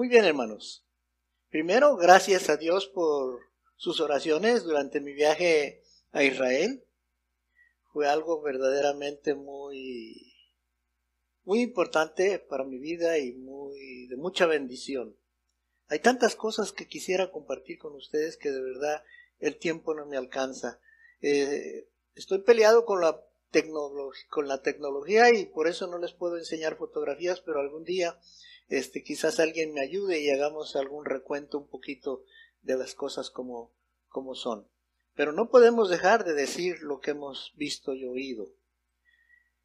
Muy bien, hermanos. Primero, gracias a Dios por sus oraciones durante mi viaje a Israel. Fue algo verdaderamente muy, muy importante para mi vida y muy, de mucha bendición. Hay tantas cosas que quisiera compartir con ustedes que de verdad el tiempo no me alcanza. Eh, estoy peleado con la, con la tecnología y por eso no les puedo enseñar fotografías, pero algún día este, quizás alguien me ayude y hagamos algún recuento un poquito de las cosas como, como son. Pero no podemos dejar de decir lo que hemos visto y oído.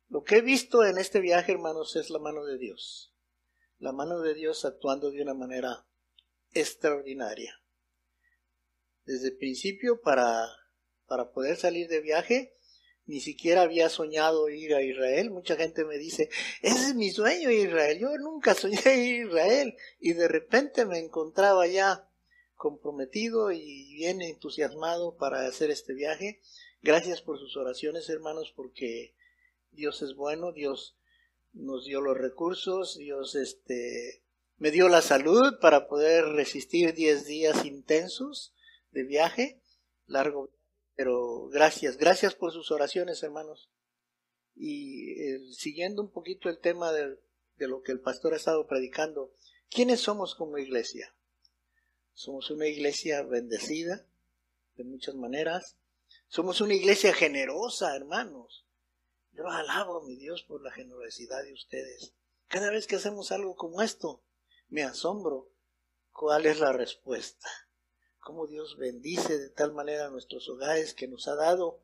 Lo que he visto en este viaje, hermanos, es la mano de Dios. La mano de Dios actuando de una manera extraordinaria. Desde el principio, para, para poder salir de viaje, ni siquiera había soñado ir a Israel. Mucha gente me dice, ese es mi sueño Israel. Yo nunca soñé ir a Israel. Y de repente me encontraba ya comprometido y bien entusiasmado para hacer este viaje. Gracias por sus oraciones, hermanos, porque Dios es bueno, Dios nos dio los recursos, Dios este me dio la salud para poder resistir 10 días intensos de viaje, largo pero gracias, gracias por sus oraciones, hermanos. Y eh, siguiendo un poquito el tema de, de lo que el pastor ha estado predicando, ¿quiénes somos como iglesia? Somos una iglesia bendecida de muchas maneras. Somos una iglesia generosa, hermanos. Yo alabo a mi Dios por la generosidad de ustedes. Cada vez que hacemos algo como esto, me asombro cuál es la respuesta cómo Dios bendice de tal manera nuestros hogares que nos ha dado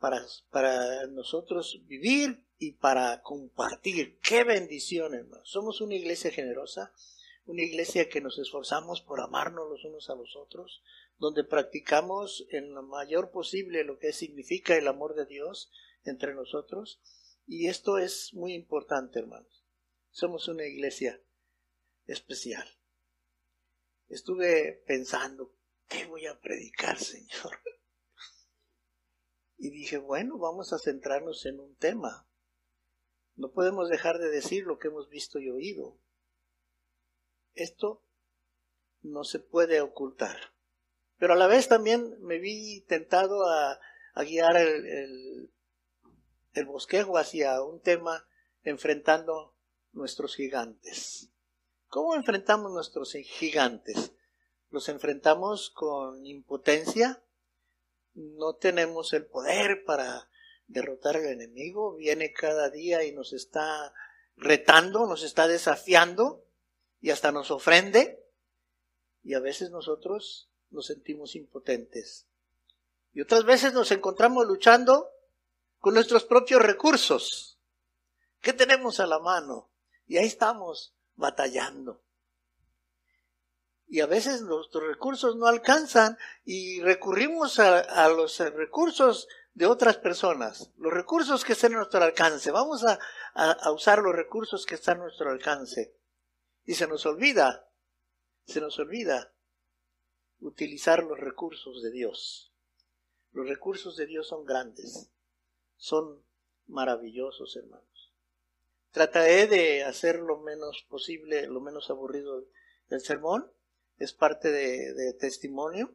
para, para nosotros vivir y para compartir. ¡Qué bendición, hermano! Somos una iglesia generosa, una iglesia que nos esforzamos por amarnos los unos a los otros, donde practicamos en lo mayor posible lo que significa el amor de Dios entre nosotros. Y esto es muy importante, hermanos. Somos una iglesia especial. Estuve pensando, ¿qué voy a predicar, Señor? Y dije, bueno, vamos a centrarnos en un tema. No podemos dejar de decir lo que hemos visto y oído. Esto no se puede ocultar. Pero a la vez también me vi tentado a, guiar el, el bosquejo hacia un tema enfrentando nuestros gigantes. ¿Cómo enfrentamos nuestros gigantes? Los enfrentamos con impotencia, no tenemos el poder para derrotar al enemigo, viene cada día y nos está retando, nos está desafiando y hasta nos ofrende y a veces nosotros nos sentimos impotentes. Y otras veces nos encontramos luchando con nuestros propios recursos. ¿Qué tenemos a la mano? Y ahí estamos batallando y a veces nuestros recursos no alcanzan y recurrimos a, los recursos de otras personas, los recursos que están a nuestro alcance. Vamos a, a, usar los recursos que están a nuestro alcance. Y se nos olvida, se nos olvida utilizar los recursos de Dios. Los recursos de Dios son grandes, son maravillosos, hermanos. Trataré de hacer lo menos posible, lo menos aburrido del sermón, es parte de, testimonio.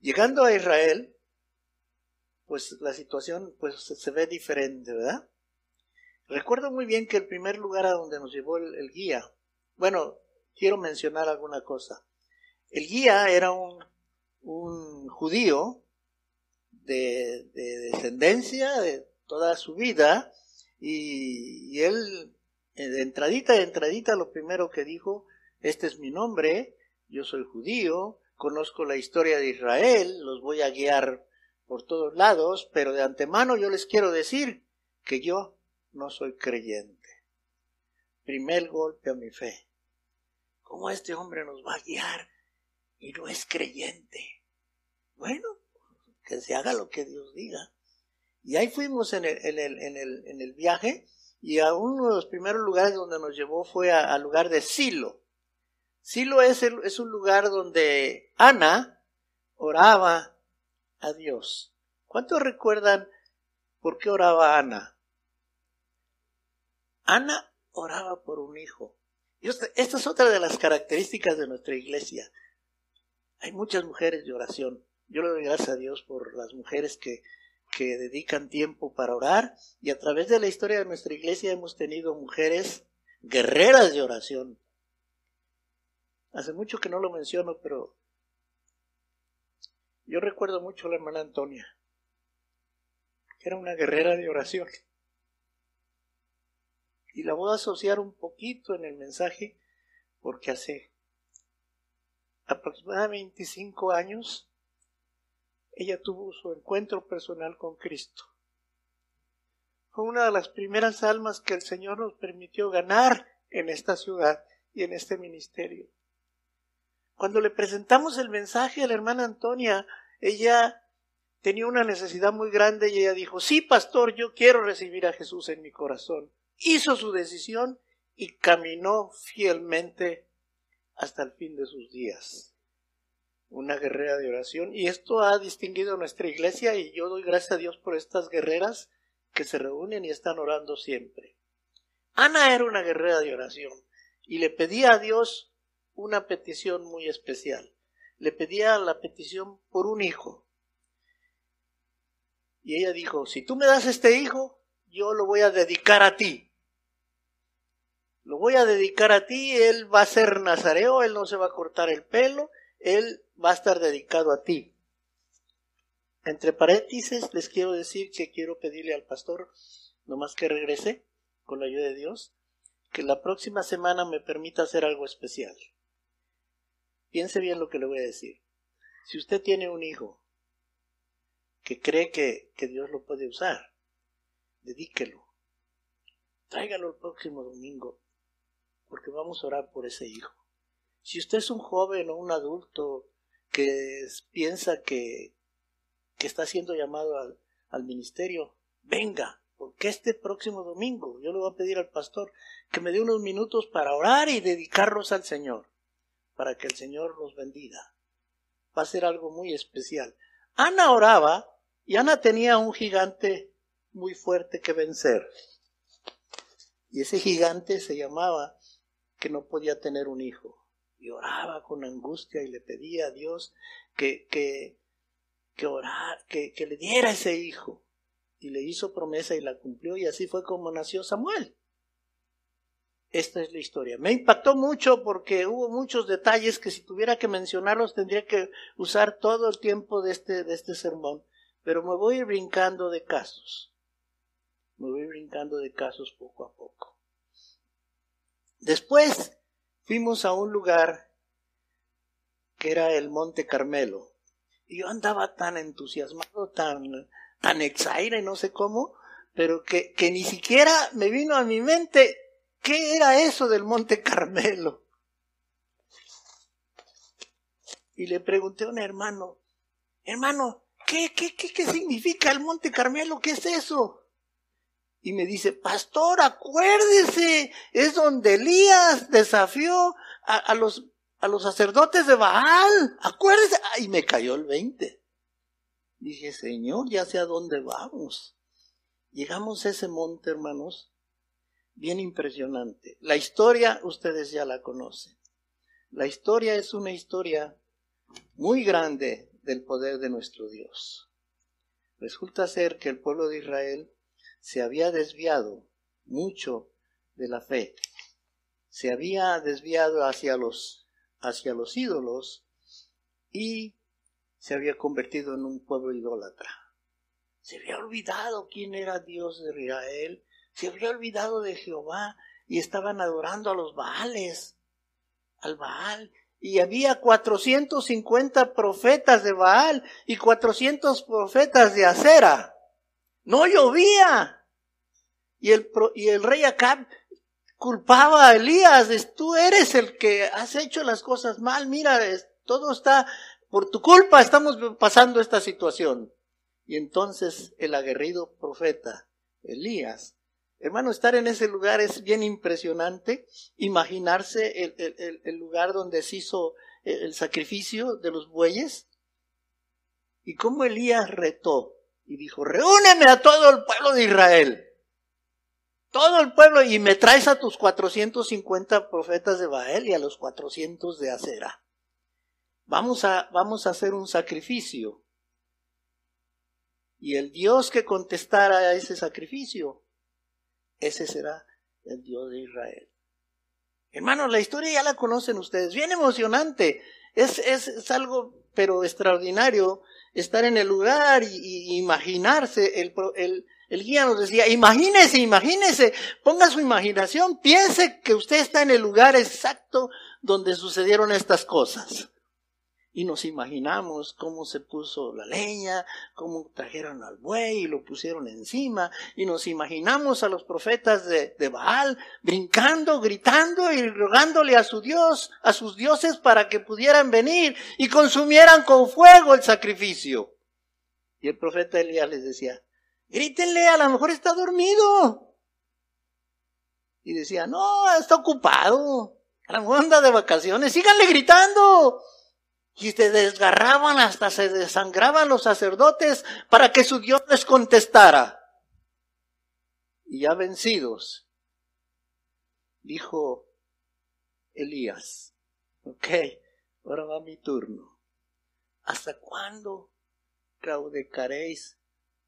Llegando a Israel, pues la situación pues se ve diferente, ¿verdad? Recuerdo muy bien que el primer lugar a donde nos llevó el, guía, bueno, quiero mencionar alguna cosa. El guía era un, un judío de, descendencia de toda su vida y él eh, de entradita de entradita lo primero que dijo, este es mi nombre, yo soy judío, conozco la historia de Israel, los voy a guiar por todos lados, pero de antemano yo les quiero decir que yo no soy creyente. Primer golpe a mi fe. ¿Cómo este hombre nos va a guiar y no es creyente? Bueno, que se haga lo que Dios diga. Y ahí fuimos en el, en el, viaje y a uno de los primeros lugares donde nos llevó fue al lugar de Silo. Silo es, es un lugar donde Ana oraba a Dios. ¿Cuántos recuerdan por qué oraba Ana? Ana oraba por un hijo. Esta, esta es otra de las características de nuestra iglesia. Hay muchas mujeres de oración. Yo le doy gracias a Dios por las mujeres que, que dedican tiempo para orar y a través de la historia de nuestra iglesia hemos tenido mujeres guerreras de oración. Hace mucho que no lo menciono, pero yo recuerdo mucho a la hermana Antonia, que era una guerrera de oración. Y la voy a asociar un poquito en el mensaje porque hace aproximadamente 25 años ella tuvo su encuentro personal con Cristo. Fue una de las primeras almas que el Señor nos permitió ganar en esta ciudad y en este ministerio. Cuando le presentamos el mensaje a la hermana Antonia, ella tenía una necesidad muy grande y ella dijo, sí, pastor, yo quiero recibir a Jesús en mi corazón. Hizo su decisión y caminó fielmente hasta el fin de sus días. Una guerrera de oración y esto ha distinguido nuestra iglesia y yo doy gracias a Dios por estas guerreras que se reúnen y están orando siempre. Ana era una guerrera de oración y le pedía a Dios una petición muy especial. Le pedía la petición por un hijo. Y ella dijo, si tú me das este hijo, yo lo voy a dedicar a ti. Lo voy a dedicar a ti, él va a ser nazareo, él no se va a cortar el pelo, él va a estar dedicado a ti. Entre paréntesis les quiero decir que quiero pedirle al pastor, nomás que regrese, con la ayuda de Dios, que la próxima semana me permita hacer algo especial. Piense bien lo que le voy a decir. Si usted tiene un hijo que cree que, Dios lo puede usar, dedíquelo. Tráigalo el próximo domingo, porque vamos a orar por ese hijo. Si usted es un joven o un adulto que piensa que, que está siendo llamado al, al ministerio, venga, porque este próximo domingo yo le voy a pedir al pastor que me dé unos minutos para orar y dedicarlos al Señor para que el Señor los bendiga. Va a ser algo muy especial. Ana oraba y Ana tenía un gigante muy fuerte que vencer. Y ese gigante se llamaba que no podía tener un hijo. Y oraba con angustia y le pedía a Dios que, que, que, orar, que, que le diera ese hijo. Y le hizo promesa y la cumplió y así fue como nació Samuel. Esta es la historia. Me impactó mucho porque hubo muchos detalles que si tuviera que mencionarlos tendría que usar todo el tiempo de este, de este sermón. Pero me voy brincando de casos. Me voy brincando de casos poco a poco. Después fuimos a un lugar que era el Monte Carmelo. Y yo andaba tan entusiasmado, tan, tan exaire, no sé cómo, pero que, que ni siquiera me vino a mi mente ¿Qué era eso del Monte Carmelo? Y le pregunté a un hermano, hermano, ¿qué, qué, qué, qué significa el Monte Carmelo? ¿Qué es eso? Y me dice, pastor, acuérdese, es donde Elías desafió a, los, a los sacerdotes de Baal. Acuérdese. Y me cayó el 20. Dije, Señor, ya sé a dónde vamos. Llegamos a ese monte, hermanos, bien impresionante. La historia ustedes ya la conocen. La historia es una historia muy grande del poder de nuestro Dios. Resulta ser que el pueblo de Israel se había desviado mucho de la fe. Se había desviado hacia los, hacia los ídolos y se había convertido en un pueblo idólatra. Se había olvidado quién era Dios de Israel se había olvidado de Jehová y estaban adorando a los Baales, al Baal. Y había 450 profetas de Baal y 400 profetas de Acera. No llovía. Y el, y el rey Acab culpaba a Elías, tú eres el que has hecho las cosas mal, mira, todo está, por tu culpa estamos pasando esta situación. Y entonces el aguerrido profeta Elías Hermano, estar en ese lugar es bien impresionante. Imaginarse el, lugar donde se hizo el sacrificio de los bueyes. Y cómo Elías retó y dijo, reúneme a todo el pueblo de Israel. todo el pueblo y me traes a tus 450 profetas de Baal y a los 400 de Acera. Vamos a, vamos a hacer un sacrificio. Y el Dios que contestara a ese sacrificio, ese será el Dios de Israel. Hermanos, la historia ya la conocen ustedes, bien emocionante. Es, es, es algo, pero extraordinario, estar en el lugar y, imaginarse. El, el, el guía nos decía, imagínese, imagínese, ponga su imaginación, piense que usted está en el lugar exacto donde sucedieron estas cosas y nos imaginamos cómo se puso la leña, cómo trajeron al buey y lo pusieron encima, y nos imaginamos a los profetas de, de, Baal brincando, gritando y rogándole a su Dios, a sus dioses para que pudieran venir y consumieran con fuego el sacrificio. Y el profeta Elías les decía, grítenle, a lo mejor está dormido. Y decía, no, está ocupado, a lo de vacaciones, síganle gritando y se desgarraban hasta se desangraban los sacerdotes para que su Dios les contestara. Y ya vencidos, dijo Elías, ok, ahora va mi turno. ¿Hasta cuándo claudicaréis,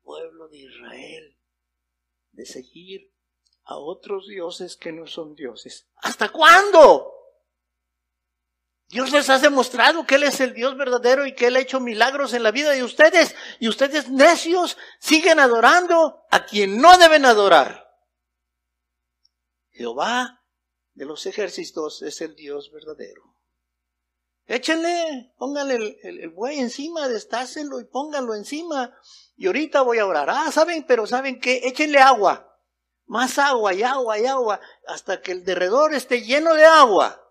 pueblo de Israel, de seguir a otros dioses que no son dioses? ¿Hasta cuándo? Dios les ha demostrado que Él es el Dios verdadero y que Él ha hecho milagros en la vida de ustedes. Y ustedes necios siguen adorando a quien no deben adorar. Jehová de los ejércitos es el Dios verdadero. Échenle, pónganle el, buey encima, destácenlo y pónganlo encima. Y ahorita voy a orar. Ah, ¿saben? Pero ¿saben qué? Échenle agua. Más agua y agua y agua hasta que el derredor esté lleno de agua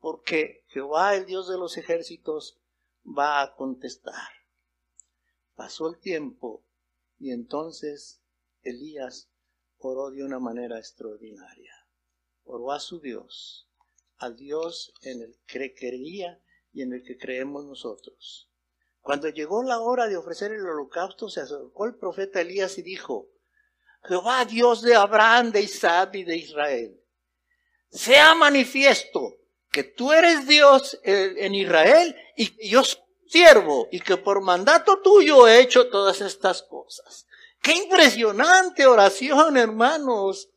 porque Jehová, el Dios de los ejércitos, va a contestar. Pasó el tiempo y entonces Elías oró de una manera extraordinaria. Oró a su Dios, al Dios en el que creía y en el que creemos nosotros. Cuando llegó la hora de ofrecer el holocausto, se acercó el profeta Elías y dijo, Jehová Dios de Abraham, de Isaac y de Israel, sea manifiesto que tú eres Dios en Israel y yo siervo y que por mandato tuyo he hecho todas estas cosas. Qué impresionante oración, hermanos.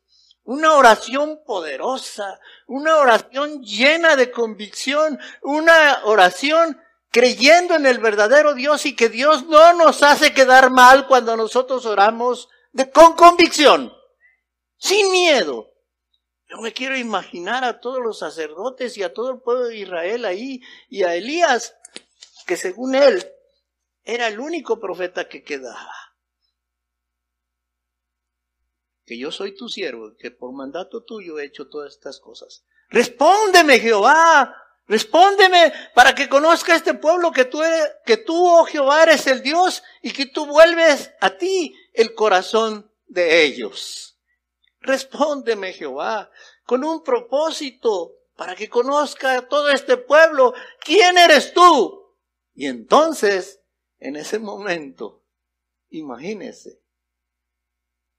Una oración poderosa, una oración llena de convicción, una oración creyendo en el verdadero Dios y que Dios no nos hace quedar mal cuando nosotros oramos de, con convicción, sin miedo, yo me quiero imaginar a todos los sacerdotes y a todo el pueblo de Israel ahí y a Elías, que según él era el único profeta que quedaba. Que yo soy tu siervo, que por mandato tuyo he hecho todas estas cosas. Respóndeme, Jehová, respóndeme para que conozca este pueblo que tú eres, que tú, oh Jehová, eres el Dios y que tú vuelves a ti el corazón de ellos. Respóndeme, Jehová, con un propósito para que conozca todo este pueblo quién eres tú. Y entonces, en ese momento, imagínese,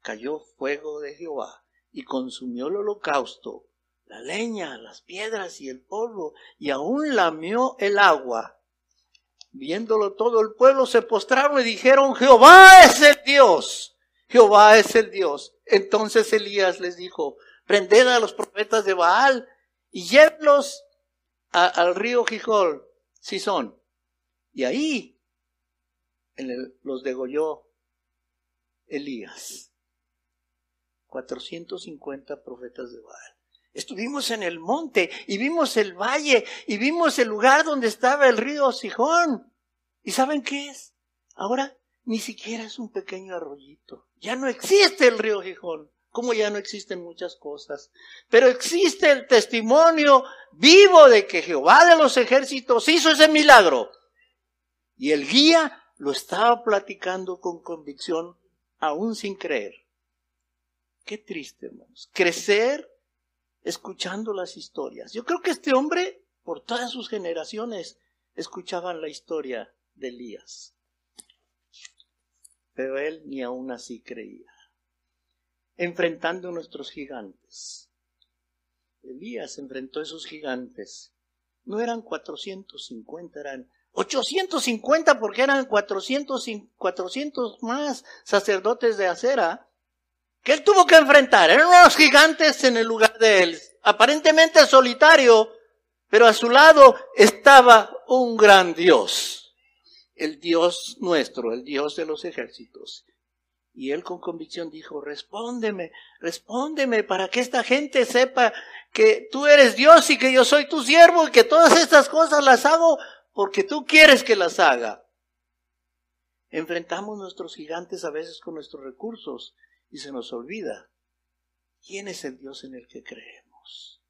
cayó fuego de Jehová y consumió el holocausto, la leña, las piedras y el polvo, y aún lamió el agua. Viéndolo todo el pueblo se postraron y dijeron, Jehová es el Dios, Jehová es el Dios. Entonces Elías les dijo, prended a los profetas de Baal y llévenlos al río Gijol, son. Y ahí los degolló Elías. 450 profetas de Baal. Estuvimos en el monte y vimos el valle y vimos el lugar donde estaba el río Sijón. ¿Y saben qué es? Ahora ni siquiera es un pequeño arroyito. Ya no existe el río Gijón, como ya no existen muchas cosas. Pero existe el testimonio vivo de que Jehová de los ejércitos hizo ese milagro. Y el guía lo estaba platicando con convicción, aún sin creer. Qué triste, hermanos. Crecer escuchando las historias. Yo creo que este hombre, por todas sus generaciones, escuchaban la historia de Elías pero él ni aún así creía. enfrentando nuestros gigantes. Elías enfrentó a esos gigantes. No eran 450, eran 850 porque eran 400, 400 más sacerdotes de acera que él tuvo que enfrentar. Eran unos gigantes en el lugar de él, aparentemente solitario, pero a su lado estaba un gran Dios, el Dios nuestro, el Dios de los ejércitos. Y él con convicción dijo, respóndeme, respóndeme para que esta gente sepa que tú eres Dios y que yo soy tu siervo y que todas estas cosas las hago porque tú quieres que las haga. Enfrentamos nuestros gigantes a veces con nuestros recursos y se nos olvida quién es el Dios en el que creemos.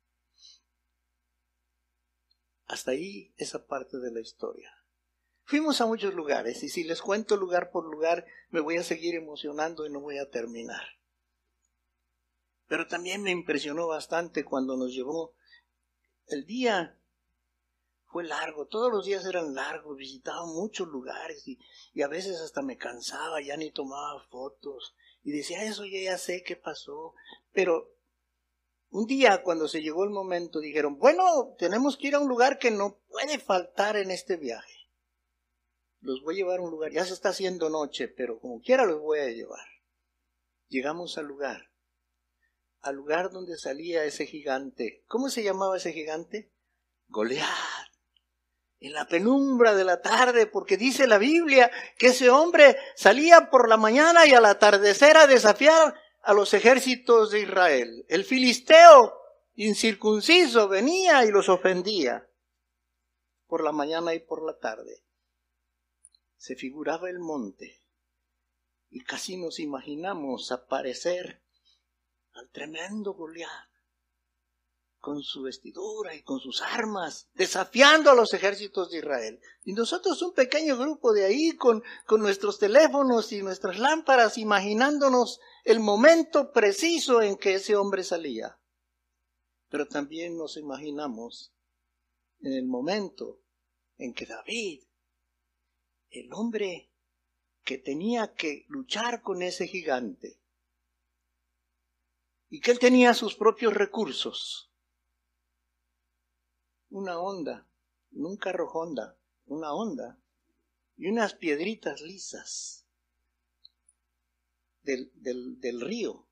Hasta ahí esa parte de la historia. Fuimos a muchos lugares y si les cuento lugar por lugar me voy a seguir emocionando y no voy a terminar. Pero también me impresionó bastante cuando nos llevó el día fue largo, todos los días eran largos, visitaba muchos lugares y, a veces hasta me cansaba, ya ni tomaba fotos y decía, eso ya sé qué pasó. Pero un día cuando se llegó el momento dijeron, bueno, tenemos que ir a un lugar que no puede faltar en este viaje los voy a llevar a un lugar, ya se está haciendo noche, pero como quiera los voy a llevar. Llegamos al lugar, al lugar donde salía ese gigante. ¿Cómo se llamaba ese gigante? Goliat. En la penumbra de la tarde, porque dice la Biblia que ese hombre salía por la mañana y al atardecer a desafiar a los ejércitos de Israel. El filisteo incircunciso venía y los ofendía por la mañana y por la tarde se figuraba el monte y casi nos imaginamos aparecer al tremendo Goliat con su vestidura y con sus armas, desafiando a los ejércitos de Israel. Y nosotros un pequeño grupo de ahí con, con nuestros teléfonos y nuestras lámparas, imaginándonos el momento preciso en que ese hombre salía. Pero también nos imaginamos en el momento en que David el hombre que tenía que luchar con ese gigante y que él tenía sus propios recursos. Una onda, un carro Honda, una onda y unas piedritas lisas del, del, del río.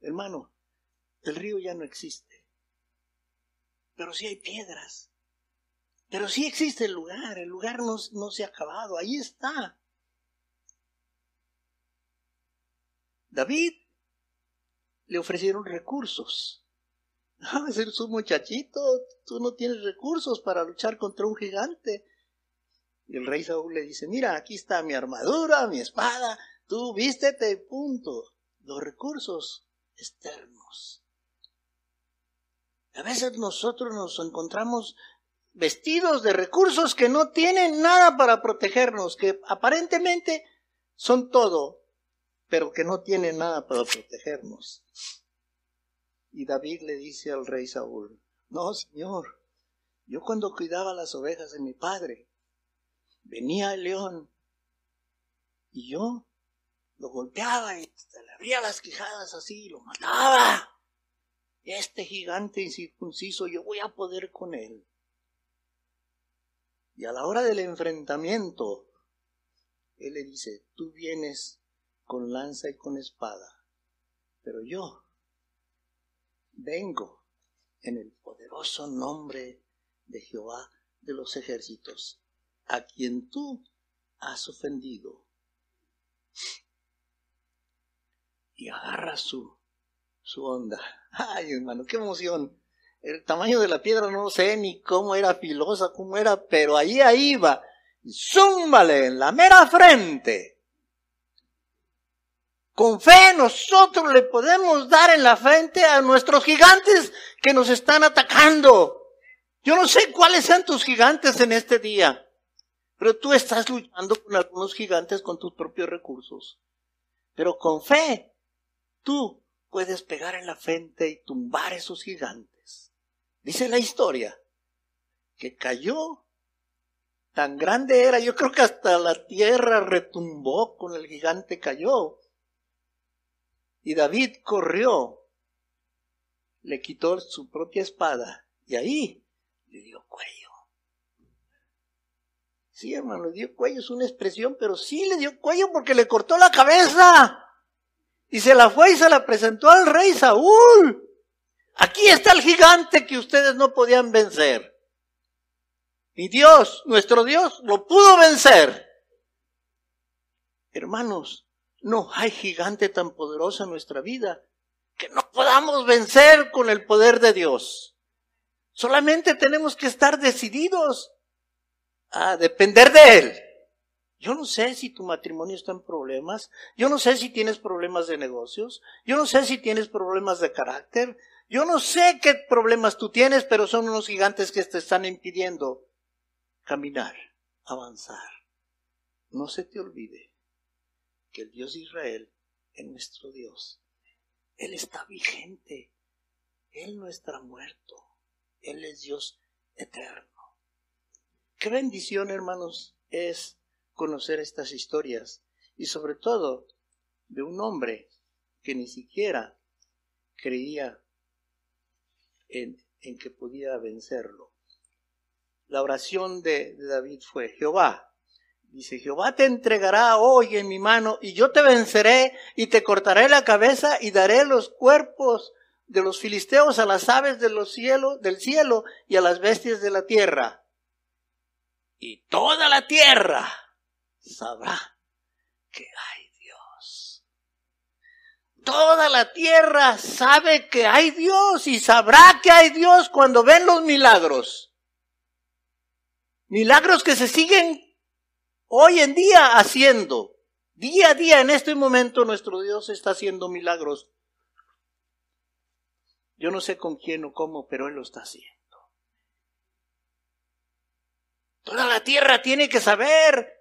Hermano, el río ya no existe, pero sí hay piedras pero sí existe el lugar, el lugar no, se ha acabado, ahí está. David le ofrecieron recursos. Ah, eres un muchachito, tú no tienes recursos para luchar contra un gigante. Y el rey Saúl le dice, mira, aquí está mi armadura, mi espada, tú vístete, punto. Los recursos externos. A veces nosotros nos encontramos vestidos de recursos que no tienen nada para protegernos, que aparentemente son todo, pero que no tienen nada para protegernos. Y David le dice al rey Saúl, no, señor, yo cuando cuidaba las ovejas de mi padre, venía el león y yo lo golpeaba y le abría las quijadas así y lo mataba. Este gigante incircunciso, yo voy a poder con él. Y a la hora del enfrentamiento, él le dice, tú vienes con lanza y con espada, pero yo vengo en el poderoso nombre de Jehová de los ejércitos, a quien tú has ofendido. Y agarra su, su onda. Ay, hermano, qué emoción. El tamaño de la piedra no sé ni cómo era filosa, cómo era, pero ahí ahí iba. Zúmbale en la mera frente. Con fe nosotros le podemos dar en la frente a nuestros gigantes que nos están atacando. Yo no sé cuáles sean tus gigantes en este día, pero tú estás luchando con algunos gigantes con tus propios recursos. Pero con fe, tú puedes pegar en la frente y tumbar esos gigantes. Dice la historia que cayó, tan grande era, yo creo que hasta la tierra retumbó con el gigante cayó. Y David corrió, le quitó su propia espada y ahí le dio cuello. Sí, hermano, le dio cuello, es una expresión, pero sí le dio cuello porque le cortó la cabeza. Y se la fue y se la presentó al rey Saúl. Aquí está el gigante que ustedes no podían vencer. Y Dios, nuestro Dios, lo pudo vencer. Hermanos, no hay gigante tan poderoso en nuestra vida que no podamos vencer con el poder de Dios. Solamente tenemos que estar decididos a depender de Él. Yo no sé si tu matrimonio está en problemas, yo no sé si tienes problemas de negocios, yo no sé si tienes problemas de carácter, yo no sé qué problemas tú tienes, pero son unos gigantes que te están impidiendo caminar, avanzar. No se te olvide que el Dios de Israel es nuestro Dios. Él está vigente. Él no está muerto. Él es Dios eterno. Qué bendición, hermanos, es conocer estas historias y sobre todo de un hombre que ni siquiera creía en, que podía vencerlo. La oración de, de David fue, Jehová, dice, Jehová te entregará hoy en mi mano y yo te venceré y te cortaré la cabeza y daré los cuerpos de los filisteos a las aves de los del cielo y a las bestias de la tierra. Y toda la tierra sabrá que hay. Toda la tierra sabe que hay Dios y sabrá que hay Dios cuando ven los milagros. Milagros que se siguen hoy en día haciendo. Día a día en este momento nuestro Dios está haciendo milagros. Yo no sé con quién o cómo, pero Él lo está haciendo. Toda la tierra tiene que saber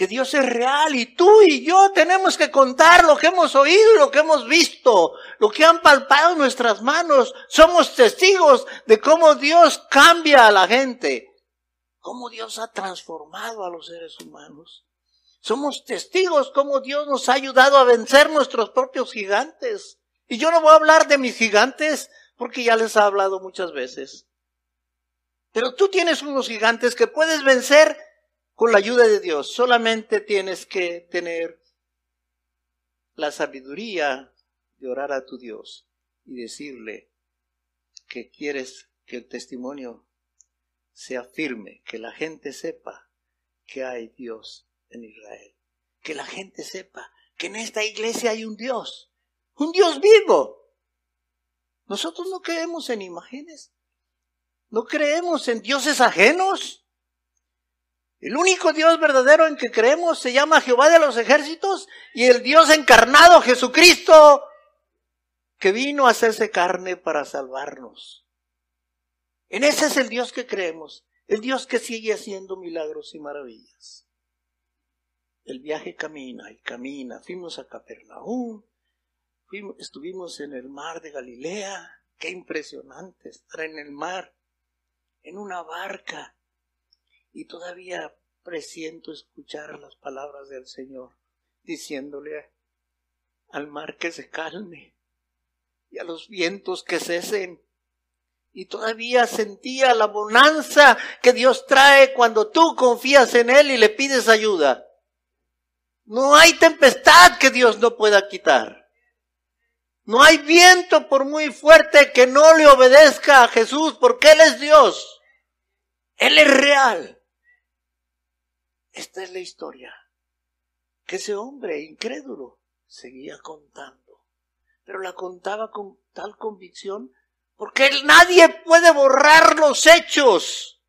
que Dios es real y tú y yo tenemos que contar lo que hemos oído y lo que hemos visto, lo que han palpado nuestras manos. Somos testigos de cómo Dios cambia a la gente, cómo Dios ha transformado a los seres humanos. Somos testigos cómo Dios nos ha ayudado a vencer nuestros propios gigantes. Y yo no voy a hablar de mis gigantes porque ya les he hablado muchas veces. Pero tú tienes unos gigantes que puedes vencer con la ayuda de Dios. Solamente tienes que tener la sabiduría de orar a tu Dios y decirle que quieres que el testimonio sea firme, que la gente sepa que hay Dios en Israel, que la gente sepa que en esta iglesia hay un Dios, un Dios vivo. Nosotros no creemos en imágenes, no creemos en dioses ajenos. El único Dios verdadero en que creemos se llama Jehová de los ejércitos y el Dios encarnado, Jesucristo, que vino a hacerse carne para salvarnos. En ese es el Dios que creemos, el Dios que sigue haciendo milagros y maravillas. El viaje camina y camina. Fuimos a Capernaum, estuvimos en el mar de Galilea. Qué impresionante estar en el mar, en una barca y todavía presiento escuchar las palabras del Señor diciéndole al mar que se calme y a los vientos que cesen. Y todavía sentía la bonanza que Dios trae cuando tú confías en Él y le pides ayuda. No hay tempestad que Dios no pueda quitar. No hay viento por muy fuerte que no le obedezca a Jesús porque Él es Dios. Él es real. Esta es la historia que ese hombre incrédulo seguía contando, pero la contaba con tal convicción porque nadie puede borrar los hechos.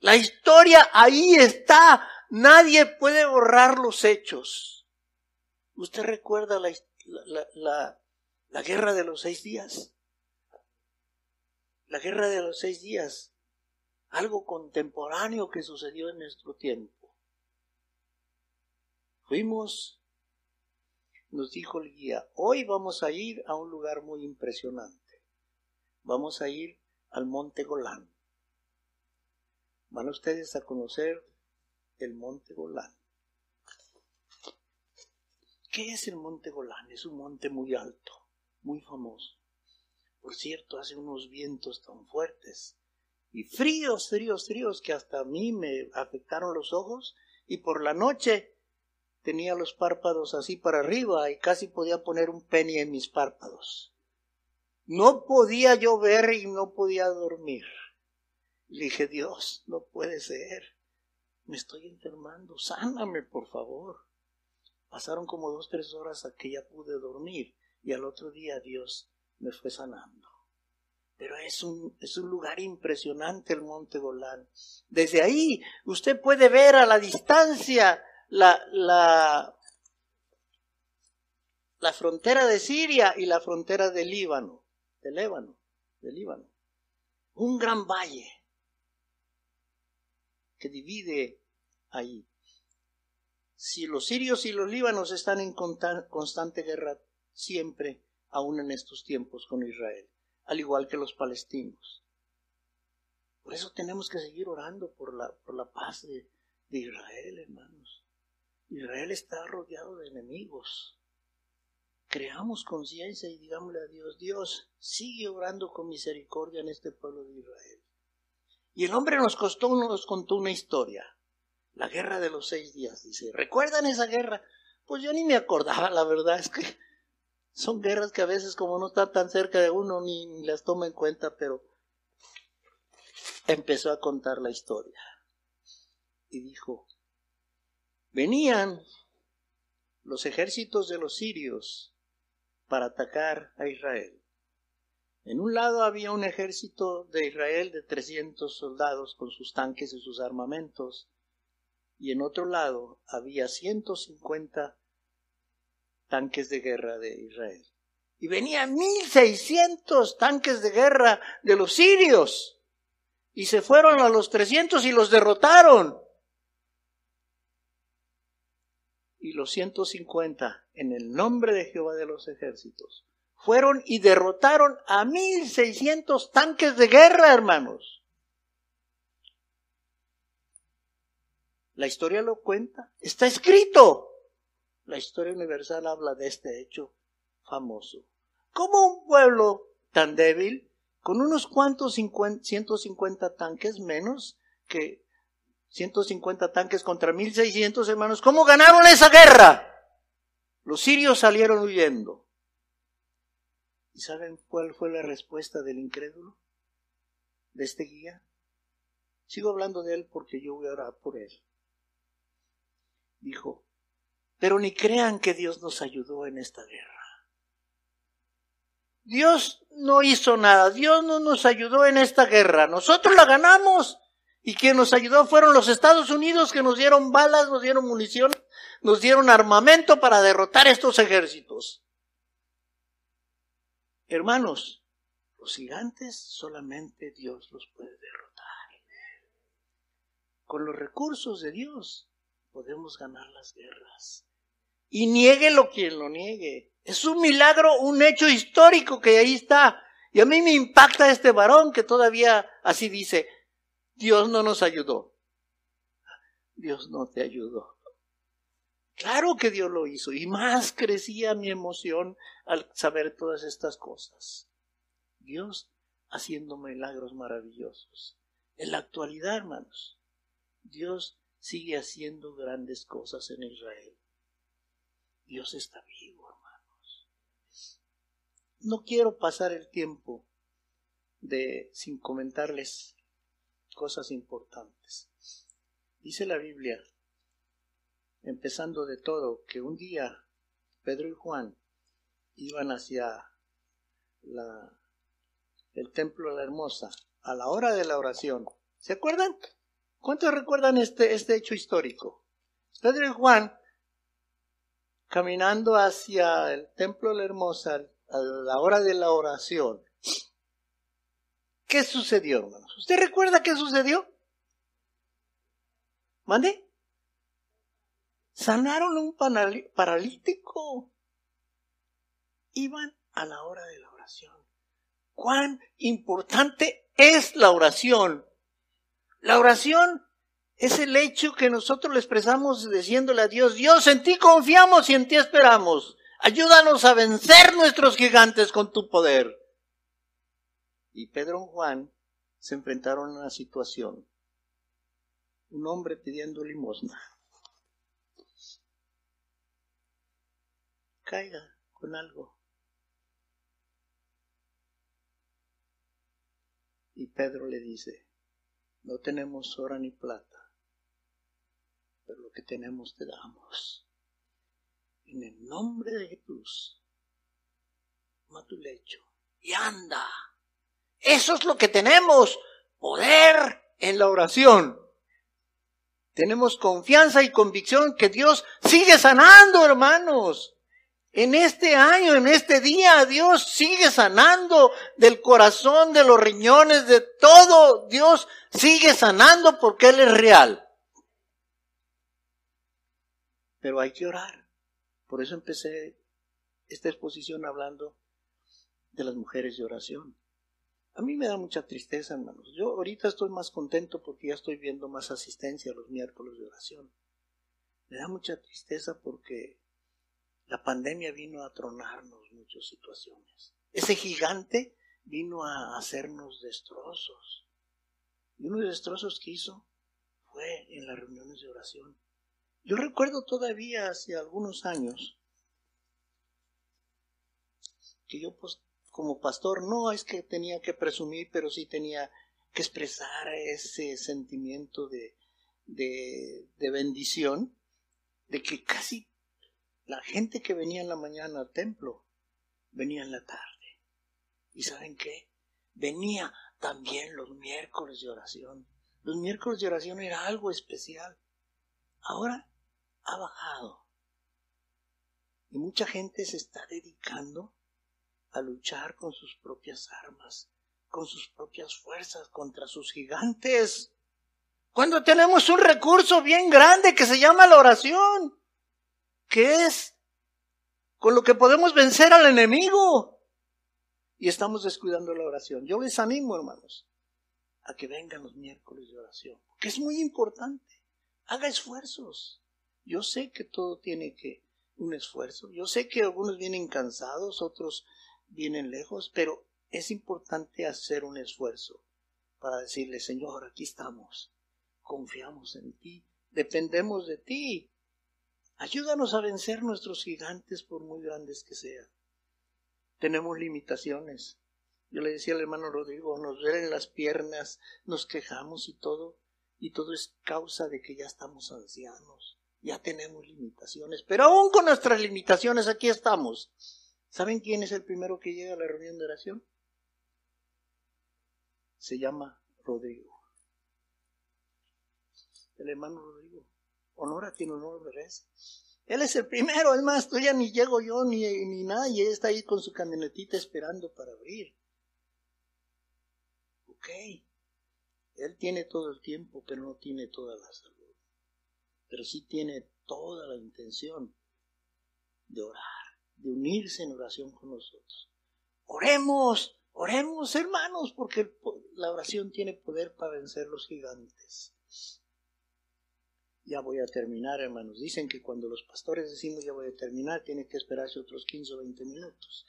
La historia ahí está, nadie puede borrar los hechos. ¿Usted recuerda la, la, la guerra de los seis días? La guerra de los seis días algo contemporáneo que sucedió en nuestro tiempo. Fuimos, nos dijo el guía, hoy vamos a ir a un lugar muy impresionante. Vamos a ir al monte Golán. Van ustedes a conocer el monte Golán. ¿Qué es el monte Golán? Es un monte muy alto, muy famoso. Por cierto, hace unos vientos tan fuertes y fríos, fríos, fríos que hasta a mí me afectaron los ojos y por la noche tenía los párpados así para arriba y casi podía poner un penny en mis párpados. No podía yo ver y no podía dormir. Dije, Dios, no puede ser. Me estoy enfermando. Sáname, por favor. Pasaron como dos, tres horas a que ya pude dormir y al otro día Dios me fue sanando. Pero es un, es un lugar impresionante el Monte Golán. Desde ahí usted puede ver a la distancia la, la, la frontera de Siria y la frontera del Líbano, del Líbano, del Líbano. Un gran valle que divide ahí. Si los sirios y los líbanos están en constante guerra siempre, aún en estos tiempos con Israel, al igual que los palestinos. Por eso tenemos que seguir orando por la, por la paz de, de Israel, hermanos. Israel está rodeado de enemigos. Creamos conciencia y digámosle a Dios, Dios, sigue orando con misericordia en este pueblo de Israel. Y el hombre nos, costó, nos contó una historia. La guerra de los seis días, dice. ¿Recuerdan esa guerra? Pues yo ni me acordaba, la verdad es que son guerras que a veces como no está tan cerca de uno ni, las toma en cuenta, pero empezó a contar la historia. Y dijo, venían los ejércitos de los sirios para atacar a Israel. En un lado había un ejército de Israel de 300 soldados con sus tanques y sus armamentos, y en otro lado había 150 tanques de guerra de Israel. Y venían 1600 tanques de guerra de los sirios. Y se fueron a los 300 y los derrotaron. Y los 150, en el nombre de Jehová de los ejércitos, fueron y derrotaron a 1600 tanques de guerra, hermanos. La historia lo cuenta. Está escrito. La historia universal habla de este hecho famoso. ¿Cómo un pueblo tan débil, con unos cuantos 150 tanques menos que 150 tanques contra 1600 hermanos, ¿cómo ganaron esa guerra? Los sirios salieron huyendo. ¿Y saben cuál fue la respuesta del incrédulo? De este guía. Sigo hablando de él porque yo voy a orar por él dijo, pero ni crean que Dios nos ayudó en esta guerra. Dios no hizo nada, Dios no nos ayudó en esta guerra, nosotros la ganamos y quien nos ayudó fueron los Estados Unidos que nos dieron balas, nos dieron munición, nos dieron armamento para derrotar estos ejércitos. Hermanos, los gigantes solamente Dios los puede derrotar. Con los recursos de Dios podemos ganar las guerras. Y lo quien lo niegue. Es un milagro, un hecho histórico que ahí está. Y a mí me impacta este varón que todavía así dice, Dios no nos ayudó. Dios no te ayudó. Claro que Dios lo hizo y más crecía mi emoción al saber todas estas cosas. Dios haciendo milagros maravillosos. En la actualidad, hermanos, Dios sigue haciendo grandes cosas en Israel. Dios está vivo, hermanos. No quiero pasar el tiempo de sin comentarles cosas importantes. Dice la Biblia, empezando de todo, que un día Pedro y Juan iban hacia la, el templo de la hermosa a la hora de la oración. ¿Se acuerdan? ¿Cuántos recuerdan este, este hecho histórico? Pedro y Juan, caminando hacia el templo de la hermosa a la hora de la oración, ¿qué sucedió, hermanos? ¿Usted recuerda qué sucedió? ¿Mande? Sanaron un paralítico. Iban a la hora de la oración. ¿Cuán importante es la oración? La oración es el hecho que nosotros le expresamos diciéndole a Dios, Dios, en ti confiamos y en ti esperamos. Ayúdanos a vencer nuestros gigantes con tu poder. Y Pedro y Juan se enfrentaron a una situación. Un hombre pidiendo limosna. Caiga con algo. Y Pedro le dice, no tenemos oro ni plata, pero lo que tenemos te damos. En el nombre de Jesús, toma tu lecho y anda. Eso es lo que tenemos, poder en la oración. Tenemos confianza y convicción que Dios sigue sanando, hermanos. En este año, en este día, Dios sigue sanando del corazón, de los riñones, de todo. Dios sigue sanando porque Él es real. Pero hay que orar. Por eso empecé esta exposición hablando de las mujeres de oración. A mí me da mucha tristeza, hermanos. Yo ahorita estoy más contento porque ya estoy viendo más asistencia a los miércoles de oración. Me da mucha tristeza porque la pandemia vino a tronarnos muchas situaciones. Ese gigante vino a hacernos destrozos. Y uno de los destrozos que hizo fue en las reuniones de oración. Yo recuerdo todavía hace algunos años que yo pues, como pastor no es que tenía que presumir, pero sí tenía que expresar ese sentimiento de, de, de bendición, de que casi la gente que venía en la mañana al templo venía en la tarde. ¿Y saben qué? Venía también los miércoles de oración. Los miércoles de oración era algo especial. Ahora ha bajado. Y mucha gente se está dedicando a luchar con sus propias armas, con sus propias fuerzas contra sus gigantes. Cuando tenemos un recurso bien grande que se llama la oración, que es con lo que podemos vencer al enemigo. Y estamos descuidando la oración. Yo les animo, hermanos, a que vengan los miércoles de oración, que es muy importante. Haga esfuerzos. Yo sé que todo tiene que un esfuerzo. Yo sé que algunos vienen cansados, otros vienen lejos, pero es importante hacer un esfuerzo para decirle, Señor, aquí estamos, confiamos en ti, dependemos de ti. Ayúdanos a vencer nuestros gigantes por muy grandes que sean. Tenemos limitaciones. Yo le decía al hermano Rodrigo, nos duelen las piernas, nos quejamos y todo, y todo es causa de que ya estamos ancianos, ya tenemos limitaciones, pero aún con nuestras limitaciones aquí estamos. ¿Saben quién es el primero que llega a la reunión de oración? Se llama Rodrigo. El hermano Rodrigo. Honor a quien honor merece. Él es el primero, es más, ya ni llego yo ni, ni él está ahí con su camionetita esperando para abrir. Ok. Él tiene todo el tiempo, pero no tiene toda la salud. Pero sí tiene toda la intención de orar de unirse en oración con nosotros. Oremos, oremos hermanos, porque la oración tiene poder para vencer los gigantes. Ya voy a terminar, hermanos. Dicen que cuando los pastores decimos ya voy a terminar, tiene que esperarse otros 15 o 20 minutos.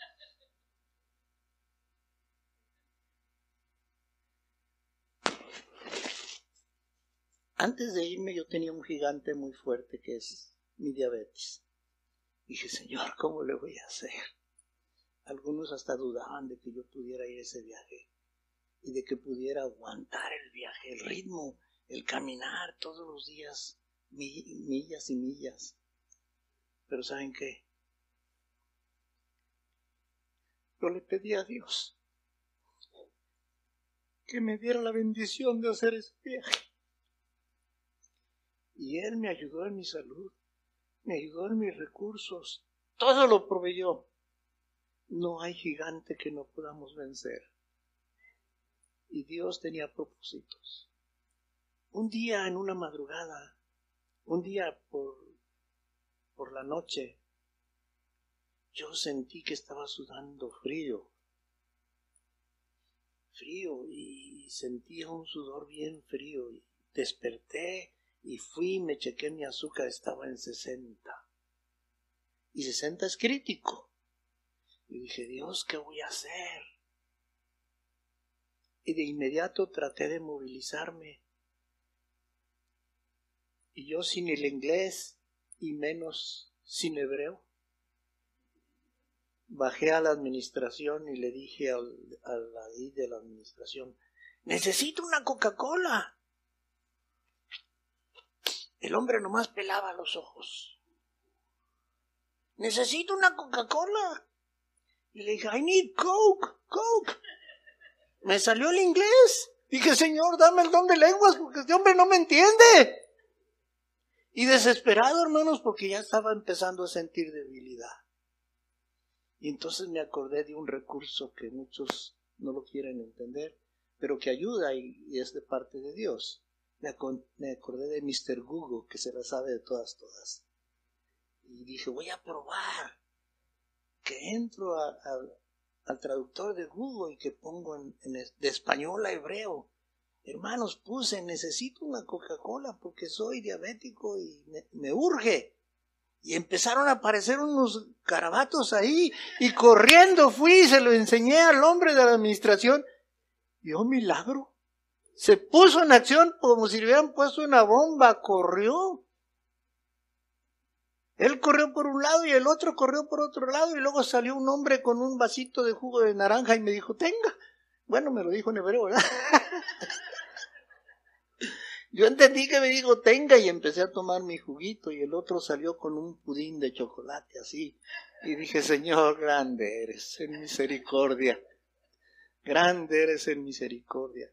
Antes de irme yo tenía un gigante muy fuerte que es mi diabetes. Dije, Señor, ¿cómo le voy a hacer? Algunos hasta dudaban de que yo pudiera ir ese viaje y de que pudiera aguantar el viaje, el ritmo, el caminar todos los días, millas y millas. Pero ¿saben qué? Yo le pedí a Dios que me diera la bendición de hacer ese viaje. Y Él me ayudó en mi salud me ayudó en mis recursos, todo lo proveyó. No hay gigante que no podamos vencer. Y Dios tenía propósitos. Un día en una madrugada, un día por, por la noche, yo sentí que estaba sudando frío. Frío y sentía un sudor bien frío y desperté Y fui me chequé mi azúcar, estaba en 60. Y 60 es crítico. Y dije, Dios, ¿qué voy a hacer? Y de inmediato traté de movilizarme. Y yo sin el inglés y menos sin hebreo, bajé a la administración y le dije al, al de la administración, necesito una Coca-Cola. El hombre nomás pelaba los ojos. Necesito una Coca-Cola. Y le dije, I need Coke, Coke. Me salió el inglés. Dije, Señor, dame el don de lenguas porque este hombre no me entiende. Y desesperado, hermanos, porque ya estaba empezando a sentir debilidad. Y entonces me acordé de un recurso que muchos no lo quieren entender, pero que ayuda y, es de parte de Dios. Me, acordé de Mr. Google, que se la sabe de todas, todas. Y dije, voy a probar que entro al traductor de Google y que pongo en, de español a hebreo. Hermanos, puse, necesito una Coca-Cola porque soy diabético y me, urge. Y empezaron a aparecer unos carabatos ahí y corriendo fui y se lo enseñé al hombre de la administración. Y oh milagro, se puso en acción como si le hubieran puesto una bomba, corrió. Él corrió por un lado y el otro corrió por otro lado y luego salió un hombre con un vasito de jugo de naranja y me dijo, tenga. Bueno, me lo dijo en hebreo, ¿verdad? Yo entendí que me dijo, tenga y empecé a tomar mi juguito y el otro salió con un pudín de chocolate así. Y dije, Señor, grande eres en misericordia. Grande eres en misericordia.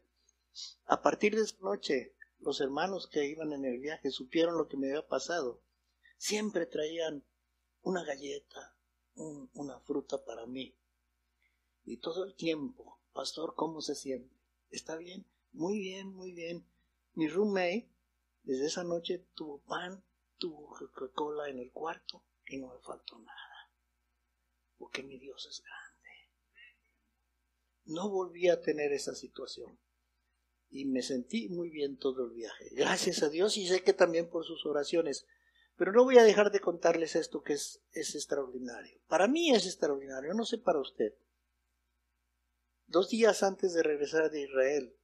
A partir de esa noche, los hermanos que iban en el viaje supieron lo que me había pasado siempre traían una galleta, una fruta para mí. Y todo el tiempo, pastor, ¿cómo se siente? ¿Está bien? Muy bien, muy bien. Mi roommate, desde esa noche, tuvo pan, tuvo Coca-Cola en el cuarto y no me faltó nada. Porque mi Dios es grande. No volví a tener esa situación. Y me sentí muy bien todo el viaje. Gracias a Dios y sé que también por sus oraciones. Pero no voy a dejar de contarles esto que es, es extraordinario. Para mí es extraordinario, no sé para usted. Dos días antes de regresar de Israel,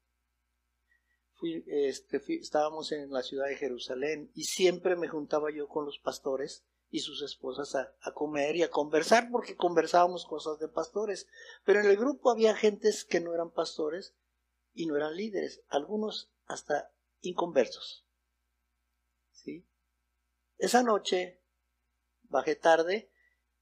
este, estábamos en la ciudad de Jerusalén y siempre me juntaba yo con los pastores y sus esposas a, a, comer y a conversar porque conversábamos cosas de pastores. Pero en el grupo había gentes que no eran pastores y no eran líderes, algunos hasta inconversos. ¿Sí? Esa noche bajé tarde,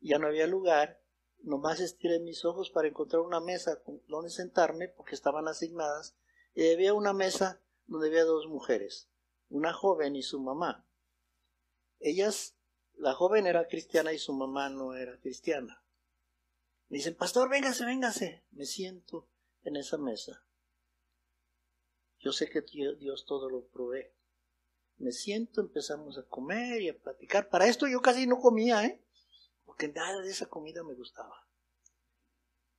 ya no había lugar, nomás estiré mis ojos para encontrar una mesa donde sentarme porque estaban asignadas y había una mesa donde había dos mujeres, una joven y su mamá. Ellas, la joven era cristiana y su mamá no era cristiana. Me dicen, pastor, véngase, véngase. Me siento en esa mesa. Yo sé que Dios todo lo provee me siento, empezamos a comer y a platicar. Para esto yo casi no comía, ¿eh? Porque nada de esa comida me gustaba.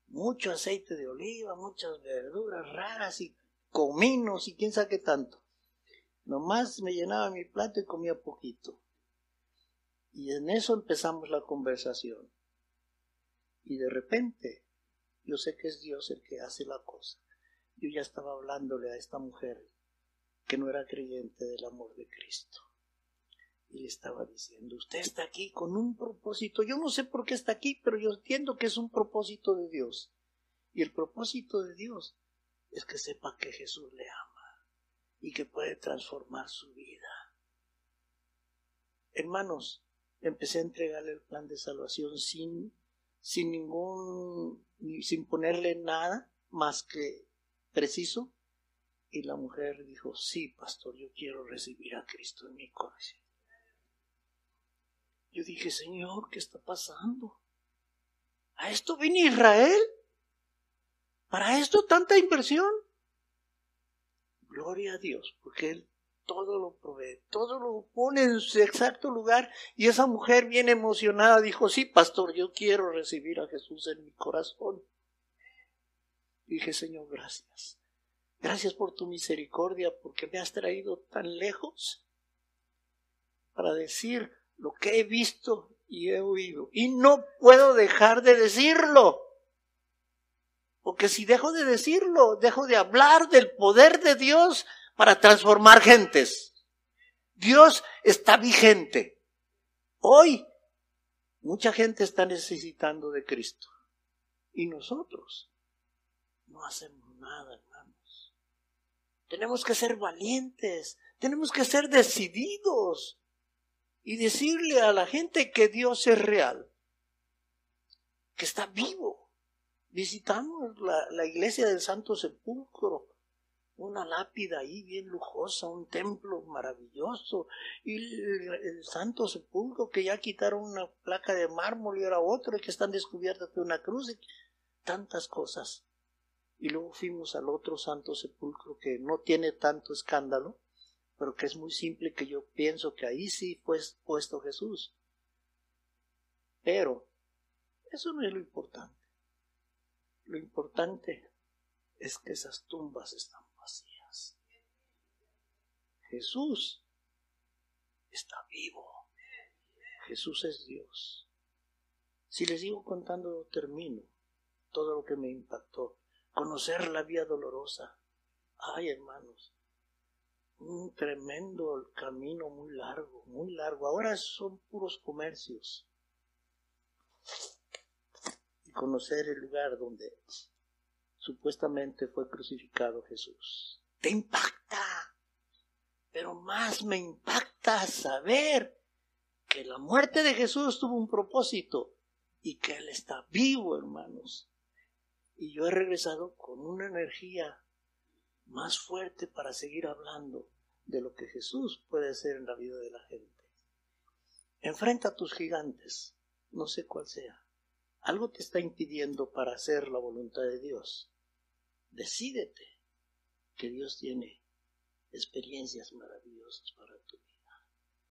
Mucho aceite de oliva, muchas verduras raras y cominos y quién sabe qué tanto. Nomás me llenaba mi plato y comía poquito. Y en eso empezamos la conversación. Y de repente, yo sé que es Dios el que hace la cosa. Yo ya estaba hablándole a esta mujer que no era creyente del amor de Cristo. Y le estaba diciendo, usted está aquí con un propósito. Yo no sé por qué está aquí, pero yo entiendo que es un propósito de Dios. Y el propósito de Dios es que sepa que Jesús le ama y que puede transformar su vida. Hermanos, empecé a entregarle el plan de salvación sin, sin ningún, sin ponerle nada más que preciso y la mujer dijo, sí, pastor, yo quiero recibir a Cristo en mi corazón. Yo dije, Señor, ¿qué está pasando? ¿A esto vine Israel? ¿Para esto tanta inversión? Gloria a Dios, porque Él todo lo provee, todo lo pone en su exacto lugar. Y esa mujer bien emocionada dijo, sí, pastor, yo quiero recibir a Jesús en mi corazón. Dije, Señor, gracias. Gracias por tu misericordia, porque me has traído tan lejos para decir lo que he visto y he oído. Y no puedo dejar de decirlo. Porque si dejo de decirlo, dejo de hablar del poder de Dios para transformar gentes. Dios está vigente. Hoy mucha gente está necesitando de Cristo. Y nosotros no hacemos nada, hermanos. Tenemos que ser valientes, tenemos que ser decididos y decirle a la gente que Dios es real, que está vivo. Visitamos la, iglesia del Santo Sepulcro, una lápida ahí bien lujosa, un templo maravilloso, y el, Santo Sepulcro que ya quitaron una placa de mármol y ahora otro, y que están descubiertas de una cruz, y tantas cosas. Y luego fuimos al otro Santo Sepulcro que no tiene tanto escándalo, pero que es muy simple que yo pienso que ahí sí fue puesto Jesús. Pero eso no es lo importante. Lo importante es que esas tumbas están vacías. Jesús está vivo. Jesús es Dios. Si les sigo contando, termino todo lo que me impactó. Conocer la vía dolorosa. Ay, hermanos, un tremendo camino muy largo, muy largo. Ahora son puros comercios. Y conocer el lugar donde supuestamente fue crucificado Jesús. Te impacta. Pero más me impacta saber que la muerte de Jesús tuvo un propósito y que Él está vivo, hermanos. Y yo he regresado con una energía más fuerte para seguir hablando de lo que Jesús puede hacer en la vida de la gente. Enfrenta a tus gigantes, no sé cuál sea. Algo te está impidiendo para hacer la voluntad de Dios. Decídete que Dios tiene experiencias maravillosas para tu vida.